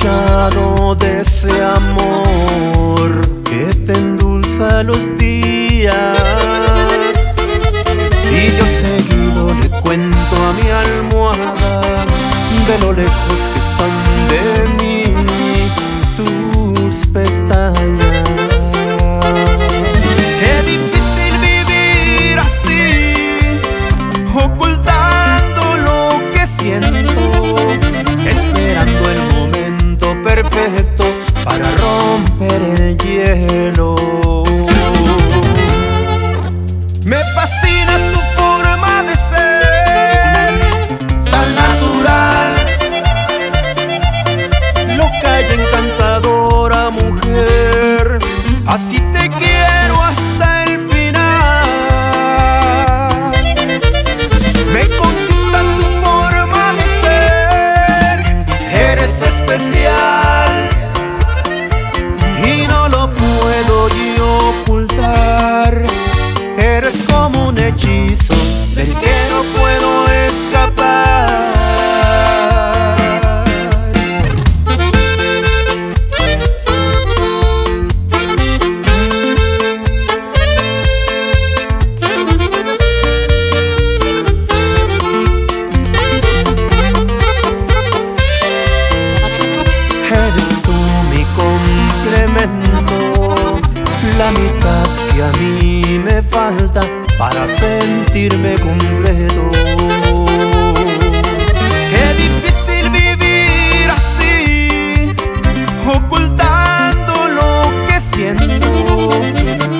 de ese amor que te endulza los días. Y yo seguido le cuento a mi almohada de lo lejos que están de mí tus pestañas. Qué difícil vivir así, ocultando lo que siento. Para romper el hielo. Me fascina tu forma de ser, tan natural, loca y encantadora mujer. Así te quiero hasta el la mitad que a mí me falta para sentirme completo. Qué difícil vivir así, ocultando lo que siento,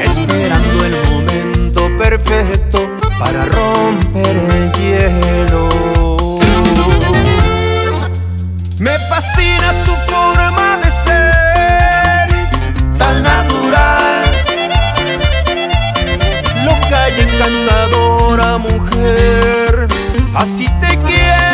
esperando el momento perfecto para romper el hielo. Me fascina tu forma encantadora mujer. Así te quiero